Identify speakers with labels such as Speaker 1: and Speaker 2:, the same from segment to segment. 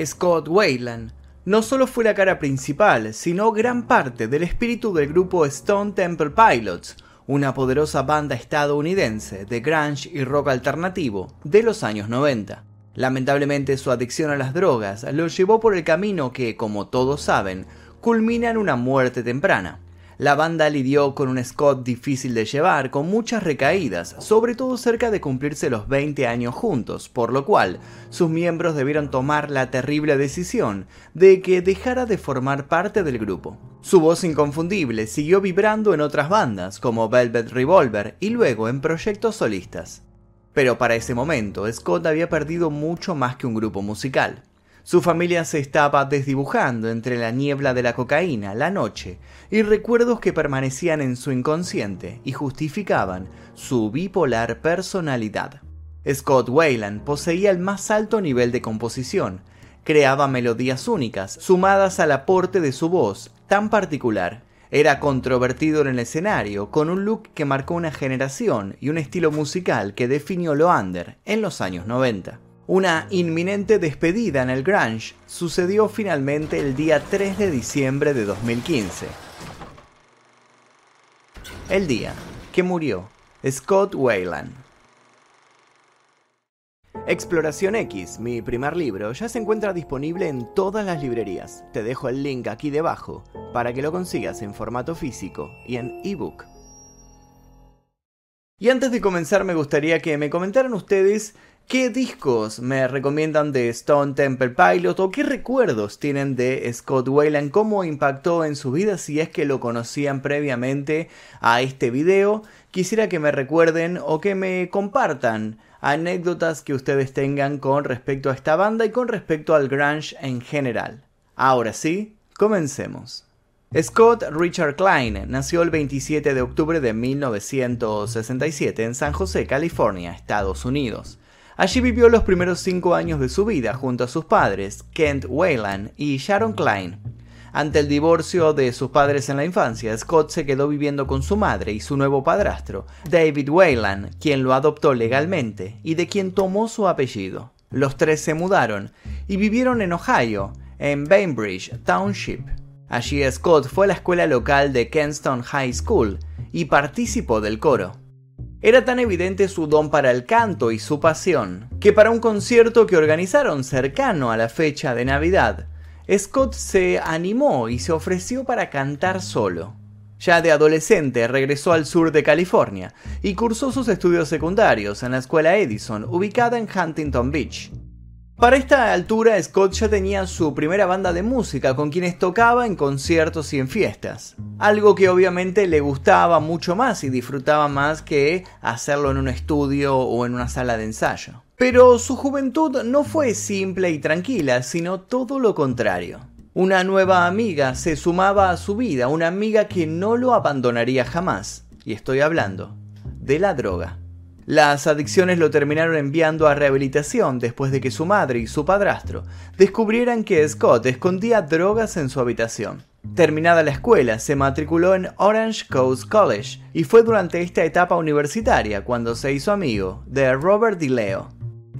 Speaker 1: Scott Weiland no solo fue la cara principal, sino gran parte del espíritu del grupo Stone Temple Pilots, una poderosa banda estadounidense de grunge y rock alternativo de los años 90. Lamentablemente su adicción a las drogas lo llevó por el camino que, como todos saben, culmina en una muerte temprana. La banda lidió con un Scott difícil de llevar, con muchas recaídas, sobre todo cerca de cumplirse los 20 años juntos, por lo cual sus miembros debieron tomar la terrible decisión de que dejara de formar parte del grupo. Su voz inconfundible siguió vibrando en otras bandas, como Velvet Revolver, y luego en proyectos solistas. Pero para ese momento, Scott había perdido mucho más que un grupo musical. Su familia se estaba desdibujando entre la niebla de la cocaína, la noche y recuerdos que permanecían en su inconsciente y justificaban su bipolar personalidad. Scott Wayland poseía el más alto nivel de composición, creaba melodías únicas, sumadas al aporte de su voz tan particular era controvertido en el escenario, con un look que marcó una generación y un estilo musical que definió lo under en los años 90. Una inminente despedida en el grunge sucedió finalmente el día 3 de diciembre de 2015. El día que murió Scott Wayland. Exploración X, mi primer libro, ya se encuentra disponible en todas las librerías. Te dejo el link aquí debajo para que lo consigas en formato físico y en ebook. Y antes de comenzar me gustaría que me comentaran ustedes qué discos me recomiendan de Stone Temple Pilot o qué recuerdos tienen de Scott Wayland, cómo impactó en su vida si es que lo conocían previamente a este video. Quisiera que me recuerden o que me compartan anécdotas que ustedes tengan con respecto a esta banda y con respecto al grunge en general. Ahora sí, comencemos. Scott Richard Klein nació el 27 de octubre de 1967 en San José, California, Estados Unidos. Allí vivió los primeros cinco años de su vida junto a sus padres, Kent Wayland y Sharon Klein. Ante el divorcio de sus padres en la infancia, Scott se quedó viviendo con su madre y su nuevo padrastro, David Wayland, quien lo adoptó legalmente y de quien tomó su apellido. Los tres se mudaron y vivieron en Ohio, en Bainbridge Township. Allí Scott fue a la escuela local de Kenston High School y participó del coro. Era tan evidente su don para el canto y su pasión, que para un concierto que organizaron cercano a la fecha de Navidad, Scott se animó y se ofreció para cantar solo. Ya de adolescente regresó al sur de California y cursó sus estudios secundarios en la escuela Edison, ubicada en Huntington Beach. Para esta altura, Scott ya tenía su primera banda de música con quienes tocaba en conciertos y en fiestas. Algo que obviamente le gustaba mucho más y disfrutaba más que hacerlo en un estudio o en una sala de ensayo. Pero su juventud no fue simple y tranquila, sino todo lo contrario. Una nueva amiga se sumaba a su vida, una amiga que no lo abandonaría jamás. Y estoy hablando de la droga. Las adicciones lo terminaron enviando a rehabilitación después de que su madre y su padrastro descubrieran que Scott escondía drogas en su habitación. Terminada la escuela, se matriculó en Orange Coast College y fue durante esta etapa universitaria cuando se hizo amigo de Robert DiLeo.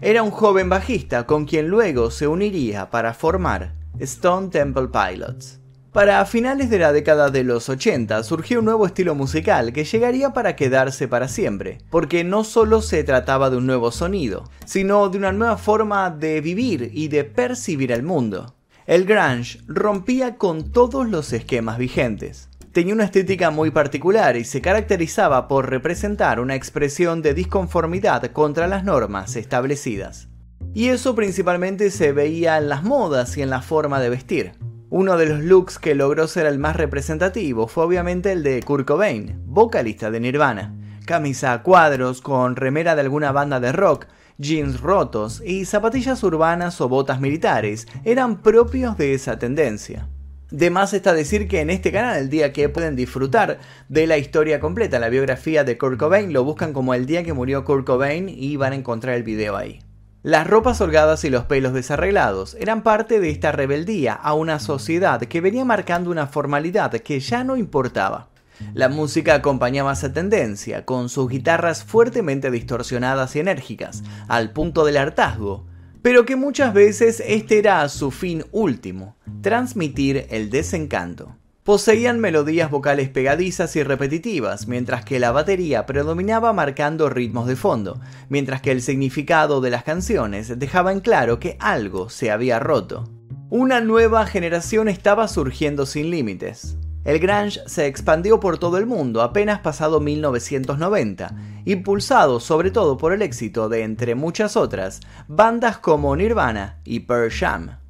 Speaker 1: Era un joven bajista con quien luego se uniría para formar Stone Temple Pilots. Para finales de la década de los 80 surgió un nuevo estilo musical que llegaría para quedarse para siempre, porque no solo se trataba de un nuevo sonido, sino de una nueva forma de vivir y de percibir el mundo. El grunge rompía con todos los esquemas vigentes tenía una estética muy particular y se caracterizaba por representar una expresión de disconformidad contra las normas establecidas. Y eso principalmente se veía en las modas y en la forma de vestir. Uno de los looks que logró ser el más representativo fue obviamente el de Kurt Cobain, vocalista de Nirvana. Camisa a cuadros con remera de alguna banda de rock, jeans rotos y zapatillas urbanas o botas militares eran propios de esa tendencia. De más está decir que en este canal, el día que pueden disfrutar de la historia completa, la biografía de Kurt Cobain, lo buscan como el día que murió Kurt Cobain y van a encontrar el video ahí. Las ropas holgadas y los pelos desarreglados eran parte de esta rebeldía a una sociedad que venía marcando una formalidad que ya no importaba. La música acompañaba esa tendencia, con sus guitarras fuertemente distorsionadas y enérgicas, al punto del hartazgo, pero que muchas veces este era su fin último, transmitir el desencanto. Poseían melodías vocales pegadizas y repetitivas, mientras que la batería predominaba marcando ritmos de fondo, mientras que el significado de las canciones dejaba en claro que algo se había roto. Una nueva generación estaba surgiendo sin límites. El grunge se expandió por todo el mundo apenas pasado 1990, impulsado sobre todo por el éxito de, entre muchas otras, bandas como Nirvana y Pearl Jam.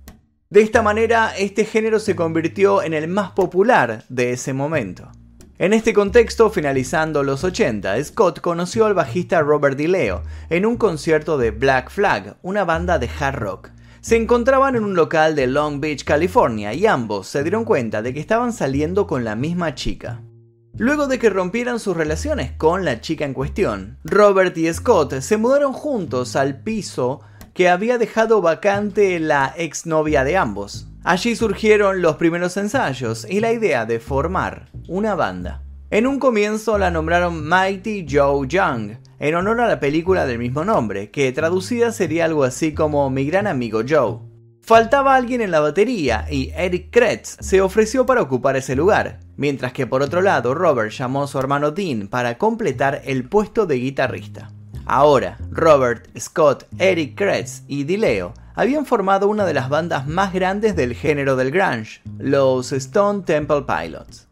Speaker 1: De esta manera, este género se convirtió en el más popular de ese momento. En este contexto, finalizando los 80, Scott conoció al bajista Robert DiLeo en un concierto de Black Flag, una banda de hard rock. Se encontraban en un local de Long Beach, California, y ambos se dieron cuenta de que estaban saliendo con la misma chica. Luego de que rompieran sus relaciones con la chica en cuestión, Robert y Scott se mudaron juntos al piso que había dejado vacante la exnovia de ambos. Allí surgieron los primeros ensayos y la idea de formar una banda. En un comienzo la nombraron Mighty Joe Young, en honor a la película del mismo nombre, que traducida sería algo así como Mi gran amigo Joe. Faltaba alguien en la batería y Eric Kretz se ofreció para ocupar ese lugar, mientras que por otro lado Robert llamó a su hermano Dean para completar el puesto de guitarrista. Ahora, Robert, Scott, Eric Kretz y DiLeo habían formado una de las bandas más grandes del género del grunge, los Stone Temple Pilots.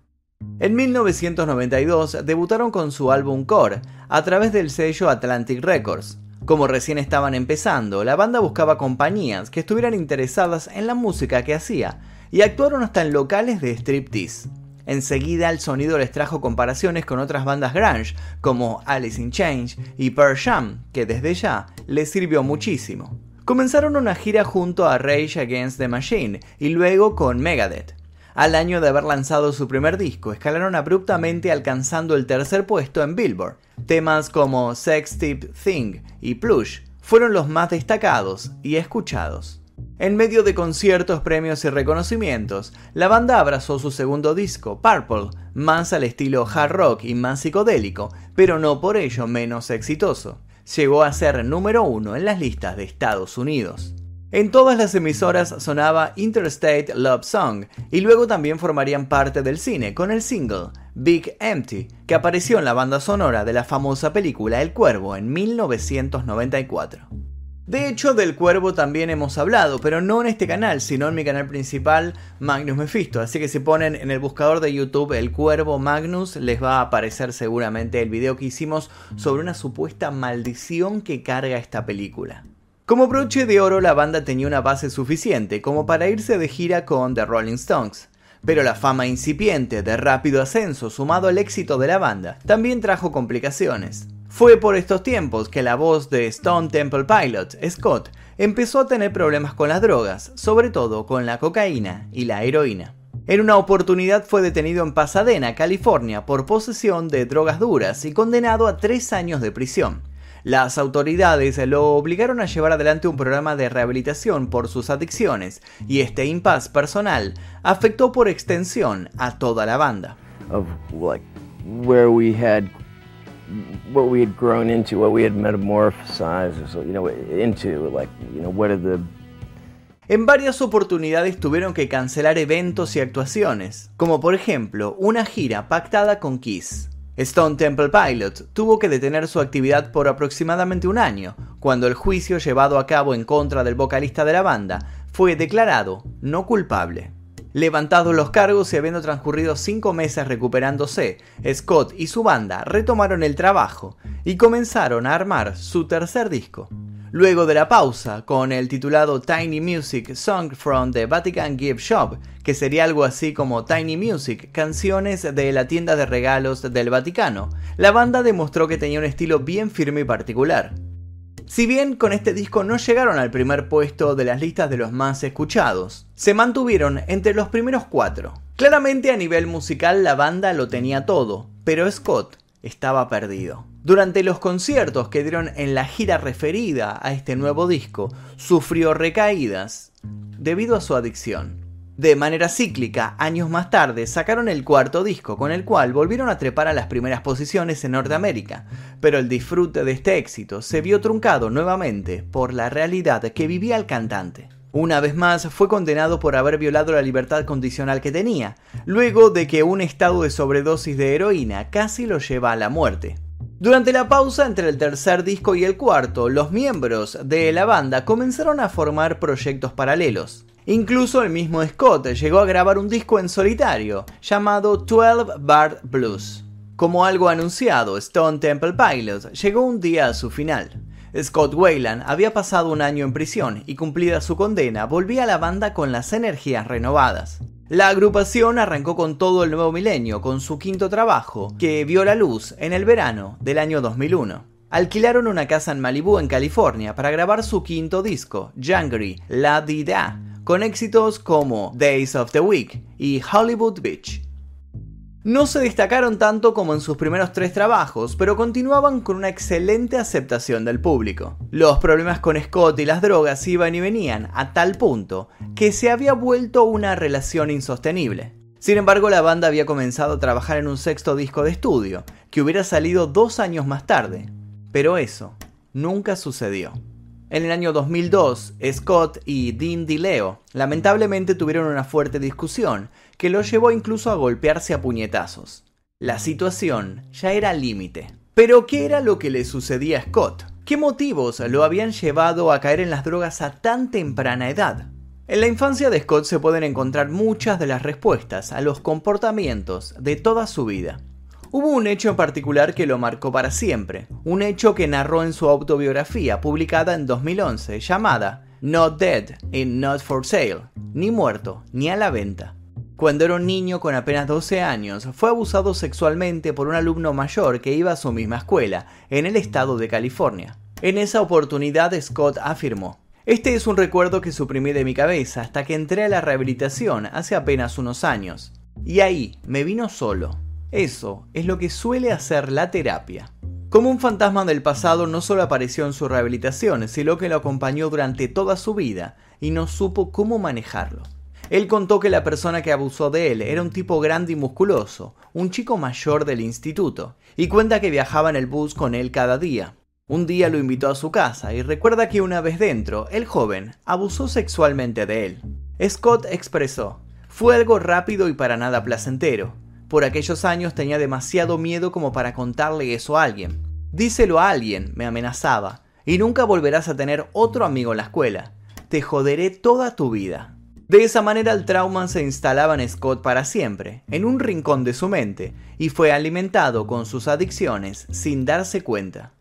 Speaker 1: En 1992 debutaron con su álbum Core a través del sello Atlantic Records. Como recién estaban empezando, la banda buscaba compañías que estuvieran interesadas en la música que hacía y actuaron hasta en locales de striptease. Enseguida el sonido les trajo comparaciones con otras bandas grunge como Alice in Change y Pearl Jam, que desde ya les sirvió muchísimo. Comenzaron una gira junto a Rage Against the Machine y luego con Megadeth. Al año de haber lanzado su primer disco, escalaron abruptamente alcanzando el tercer puesto en Billboard. Temas como Sex Tip Thing y Plush fueron los más destacados y escuchados. En medio de conciertos, premios y reconocimientos, la banda abrazó su segundo disco, Purple, más al estilo hard rock y más psicodélico, pero no por ello menos exitoso. Llegó a ser número uno en las listas de Estados Unidos. En todas las emisoras sonaba Interstate Love Song y luego también formarían parte del cine con el single Big Empty, que apareció en la banda sonora de la famosa película El Cuervo en 1994. De hecho, del cuervo también hemos hablado, pero no en este canal, sino en mi canal principal, Magnus Mephisto. Así que si ponen en el buscador de YouTube el cuervo Magnus, les va a aparecer seguramente el video que hicimos sobre una supuesta maldición que carga esta película. Como broche de oro, la banda tenía una base suficiente como para irse de gira con The Rolling Stones. Pero la fama incipiente de rápido ascenso sumado al éxito de la banda también trajo complicaciones. Fue por estos tiempos que la voz de Stone Temple Pilots, Scott, empezó a tener problemas con las drogas, sobre todo con la cocaína y la heroína. En una oportunidad fue detenido en Pasadena, California, por posesión de drogas duras y condenado a tres años de prisión. Las autoridades lo obligaron a llevar adelante un programa de rehabilitación por sus adicciones y este impas personal afectó por extensión a toda la banda.
Speaker 2: What we had grown into, what we had metamorphosized, into, like, you know, what are the
Speaker 1: En varias oportunidades tuvieron que cancelar eventos y actuaciones, como por ejemplo una gira pactada con Kiss. Stone Temple Pilot tuvo que detener su actividad por aproximadamente un año, cuando el juicio llevado a cabo en contra del vocalista de la banda fue declarado no culpable. Levantados los cargos y habiendo transcurrido cinco meses recuperándose, Scott y su banda retomaron el trabajo y comenzaron a armar su tercer disco. Luego de la pausa, con el titulado Tiny Music Song from the Vatican Gift Shop, que sería algo así como Tiny Music, canciones de la tienda de regalos del Vaticano, la banda demostró que tenía un estilo bien firme y particular. Si bien con este disco no llegaron al primer puesto de las listas de los más escuchados, se mantuvieron entre los primeros cuatro. Claramente a nivel musical la banda lo tenía todo, pero Scott estaba perdido. Durante los conciertos que dieron en la gira referida a este nuevo disco, sufrió recaídas debido a su adicción. De manera cíclica, años más tarde sacaron el cuarto disco, con el cual volvieron a trepar a las primeras posiciones en Norteamérica, pero el disfrute de este éxito se vio truncado nuevamente por la realidad que vivía el cantante. Una vez más fue condenado por haber violado la libertad condicional que tenía, luego de que un estado de sobredosis de heroína casi lo lleva a la muerte. Durante la pausa entre el tercer disco y el cuarto, los miembros de la banda comenzaron a formar proyectos paralelos. Incluso el mismo Scott llegó a grabar un disco en solitario llamado 12 Bar Blues. Como algo anunciado, Stone Temple Pilots llegó un día a su final. Scott Wayland había pasado un año en prisión y cumplida su condena volvía a la banda con las energías renovadas. La agrupación arrancó con todo el nuevo milenio con su quinto trabajo, que vio la luz en el verano del año 2001. Alquilaron una casa en Malibu, en California, para grabar su quinto disco, Jangri La Di Da, con éxitos como Days of the Week y Hollywood Beach. No se destacaron tanto como en sus primeros tres trabajos, pero continuaban con una excelente aceptación del público. Los problemas con Scott y las drogas iban y venían a tal punto que se había vuelto una relación insostenible. Sin embargo, la banda había comenzado a trabajar en un sexto disco de estudio, que hubiera salido dos años más tarde. Pero eso nunca sucedió. En el año 2002, Scott y Dean DiLeo lamentablemente tuvieron una fuerte discusión que los llevó incluso a golpearse a puñetazos. La situación ya era límite. Pero ¿qué era lo que le sucedía a Scott? ¿Qué motivos lo habían llevado a caer en las drogas a tan temprana edad? En la infancia de Scott se pueden encontrar muchas de las respuestas a los comportamientos de toda su vida. Hubo un hecho en particular que lo marcó para siempre, un hecho que narró en su autobiografía publicada en 2011 llamada Not Dead and Not for Sale, ni muerto, ni a la venta. Cuando era un niño con apenas 12 años, fue abusado sexualmente por un alumno mayor que iba a su misma escuela, en el estado de California. En esa oportunidad Scott afirmó, este es un recuerdo que suprimí de mi cabeza hasta que entré a la rehabilitación hace apenas unos años. Y ahí me vino solo, eso es lo que suele hacer la terapia. Como un fantasma del pasado no solo apareció en su rehabilitación, sino que lo acompañó durante toda su vida y no supo cómo manejarlo. Él contó que la persona que abusó de él era un tipo grande y musculoso, un chico mayor del instituto, y cuenta que viajaba en el bus con él cada día. Un día lo invitó a su casa y recuerda que una vez dentro, el joven abusó sexualmente de él. Scott expresó, fue algo rápido y para nada placentero. Por aquellos años tenía demasiado miedo como para contarle eso a alguien. Díselo a alguien, me amenazaba, y nunca volverás a tener otro amigo en la escuela. Te joderé toda tu vida. De esa manera el trauma se instalaba en Scott para siempre, en un rincón de su mente, y fue alimentado con sus adicciones sin darse cuenta.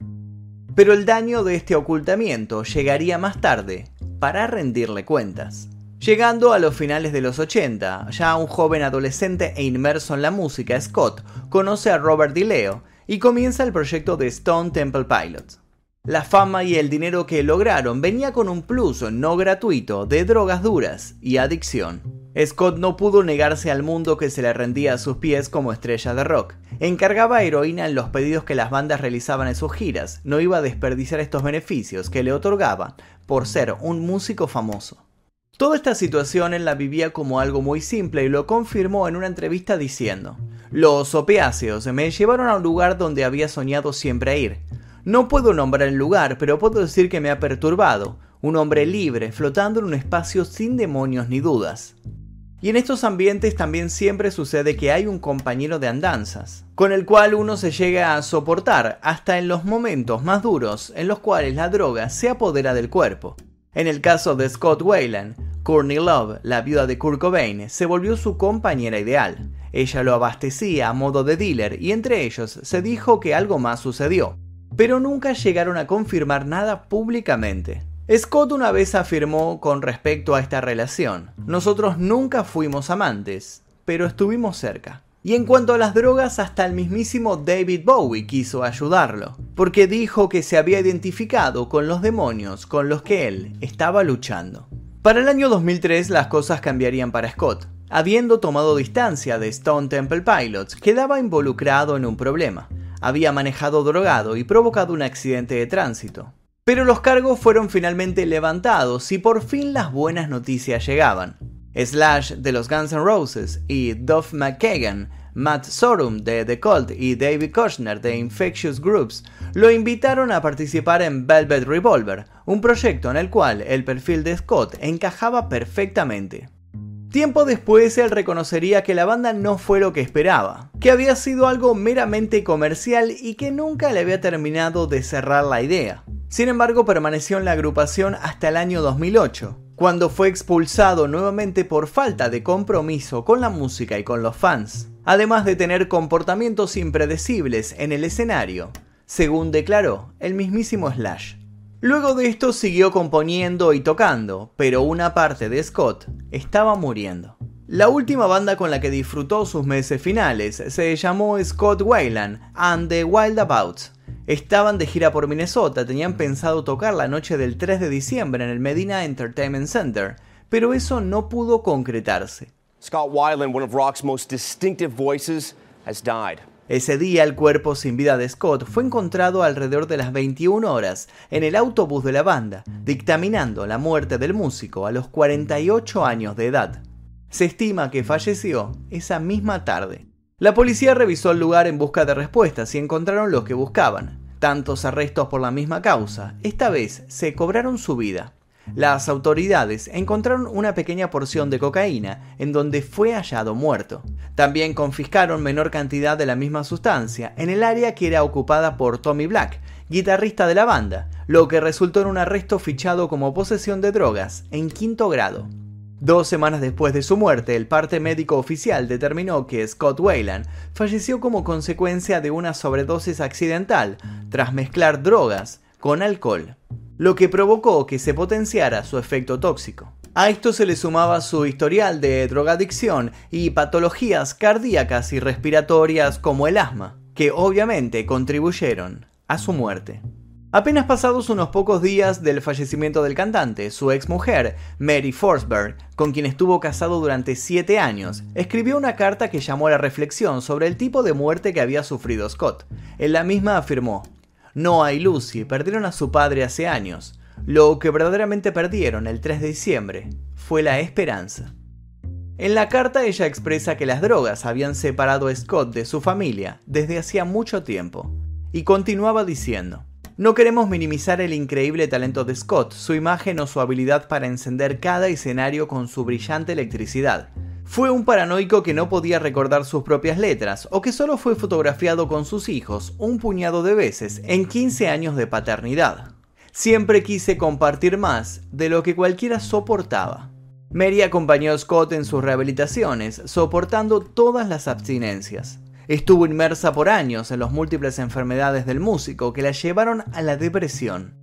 Speaker 1: Pero el daño de este ocultamiento llegaría más tarde, para rendirle cuentas. Llegando a los finales de los 80, ya un joven adolescente e inmerso en la música, Scott conoce a Robert DiLeo y comienza el proyecto de Stone Temple Pilots. La fama y el dinero que lograron venía con un plus no gratuito de drogas duras y adicción. Scott no pudo negarse al mundo que se le rendía a sus pies como estrella de rock. Encargaba heroína en los pedidos que las bandas realizaban en sus giras. No iba a desperdiciar estos beneficios que le otorgaba por ser un músico famoso. Toda esta situación él la vivía como algo muy simple y lo confirmó en una entrevista diciendo, los opiáceos me llevaron a un lugar donde había soñado siempre ir. No puedo nombrar el lugar, pero puedo decir que me ha perturbado, un hombre libre, flotando en un espacio sin demonios ni dudas. Y en estos ambientes también siempre sucede que hay un compañero de andanzas, con el cual uno se llega a soportar hasta en los momentos más duros en los cuales la droga se apodera del cuerpo. En el caso de Scott Wayland, Courtney Love, la viuda de Kurt Cobain, se volvió su compañera ideal. Ella lo abastecía a modo de dealer y entre ellos se dijo que algo más sucedió, pero nunca llegaron a confirmar nada públicamente. Scott una vez afirmó con respecto a esta relación, nosotros nunca fuimos amantes, pero estuvimos cerca. Y en cuanto a las drogas, hasta el mismísimo David Bowie quiso ayudarlo, porque dijo que se había identificado con los demonios con los que él estaba luchando. Para el año 2003 las cosas cambiarían para Scott. Habiendo tomado distancia de Stone Temple Pilots, quedaba involucrado en un problema. Había manejado drogado y provocado un accidente de tránsito. Pero los cargos fueron finalmente levantados y por fin las buenas noticias llegaban. Slash de los Guns N' Roses y Duff McKagan, Matt Sorum de The Cult y David Kushner de Infectious Groups lo invitaron a participar en Velvet Revolver, un proyecto en el cual el perfil de Scott encajaba perfectamente. Tiempo después él reconocería que la banda no fue lo que esperaba, que había sido algo meramente comercial y que nunca le había terminado de cerrar la idea. Sin embargo, permaneció en la agrupación hasta el año 2008, cuando fue expulsado nuevamente por falta de compromiso con la música y con los fans, además de tener comportamientos impredecibles en el escenario, según declaró el mismísimo Slash. Luego de esto siguió componiendo y tocando, pero una parte de Scott estaba muriendo. La última banda con la que disfrutó sus meses finales se llamó Scott Weiland and the Wildabouts. Estaban de gira por Minnesota, tenían pensado tocar la noche del 3 de diciembre en el Medina Entertainment Center, pero eso no pudo concretarse.
Speaker 3: Scott Weiland, one of rock's most distinctive voices, has died.
Speaker 1: Ese día el cuerpo sin vida de Scott fue encontrado alrededor de las 21 horas en el autobús de la banda, dictaminando la muerte del músico a los 48 años de edad. Se estima que falleció esa misma tarde. La policía revisó el lugar en busca de respuestas y encontraron lo que buscaban. Tantos arrestos por la misma causa, esta vez se cobraron su vida. Las autoridades encontraron una pequeña porción de cocaína en donde fue hallado muerto. También confiscaron menor cantidad de la misma sustancia en el área que era ocupada por Tommy Black, guitarrista de la banda, lo que resultó en un arresto fichado como posesión de drogas en quinto grado. Dos semanas después de su muerte, el parte médico oficial determinó que Scott Wayland falleció como consecuencia de una sobredosis accidental tras mezclar drogas con alcohol lo que provocó que se potenciara su efecto tóxico. A esto se le sumaba su historial de drogadicción y patologías cardíacas y respiratorias como el asma, que obviamente contribuyeron a su muerte. Apenas pasados unos pocos días del fallecimiento del cantante, su ex mujer, Mary Forsberg, con quien estuvo casado durante siete años, escribió una carta que llamó a la reflexión sobre el tipo de muerte que había sufrido Scott. En la misma afirmó, Noah y Lucy perdieron a su padre hace años. Lo que verdaderamente perdieron el 3 de diciembre fue la esperanza. En la carta ella expresa que las drogas habían separado a Scott de su familia desde hacía mucho tiempo, y continuaba diciendo, no queremos minimizar el increíble talento de Scott, su imagen o su habilidad para encender cada escenario con su brillante electricidad, fue un paranoico que no podía recordar sus propias letras o que solo fue fotografiado con sus hijos un puñado de veces en 15 años de paternidad. Siempre quise compartir más de lo que cualquiera soportaba. Mary acompañó a Scott en sus rehabilitaciones, soportando todas las abstinencias. Estuvo inmersa por años en las múltiples enfermedades del músico que la llevaron a la depresión.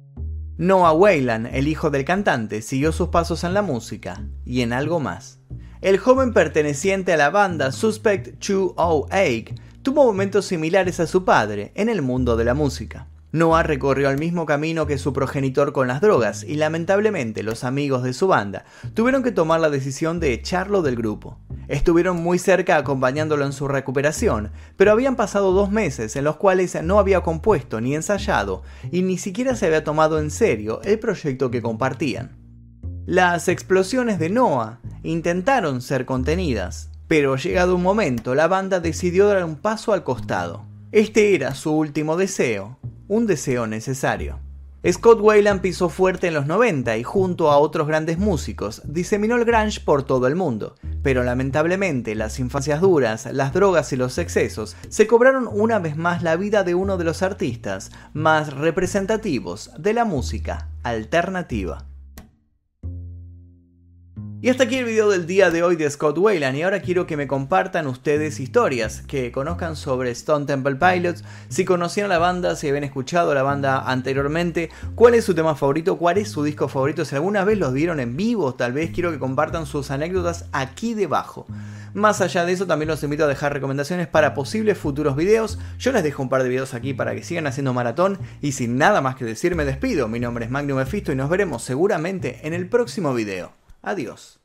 Speaker 1: Noah Wayland, el hijo del cantante, siguió sus pasos en la música y en algo más. El joven perteneciente a la banda Suspect 208 tuvo momentos similares a su padre en el mundo de la música. Noah recorrió el mismo camino que su progenitor con las drogas y lamentablemente los amigos de su banda tuvieron que tomar la decisión de echarlo del grupo. Estuvieron muy cerca acompañándolo en su recuperación, pero habían pasado dos meses en los cuales no había compuesto ni ensayado y ni siquiera se había tomado en serio el proyecto que compartían. Las explosiones de Noah intentaron ser contenidas, pero llegado un momento la banda decidió dar un paso al costado. Este era su último deseo, un deseo necesario. Scott Wayland pisó fuerte en los 90 y junto a otros grandes músicos diseminó el grunge por todo el mundo, pero lamentablemente las infancias duras, las drogas y los excesos se cobraron una vez más la vida de uno de los artistas más representativos de la música alternativa. Y hasta aquí el video del día de hoy de Scott Wayland y ahora quiero que me compartan ustedes historias, que conozcan sobre Stone Temple Pilots, si conocían la banda, si habían escuchado la banda anteriormente, cuál es su tema favorito, cuál es su disco favorito, si alguna vez los vieron en vivo, tal vez quiero que compartan sus anécdotas aquí debajo. Más allá de eso, también los invito a dejar recomendaciones para posibles futuros videos. Yo les dejo un par de videos aquí para que sigan haciendo maratón. Y sin nada más que decir, me despido. Mi nombre es Magnum Mephisto y nos veremos seguramente en el próximo video. Adiós.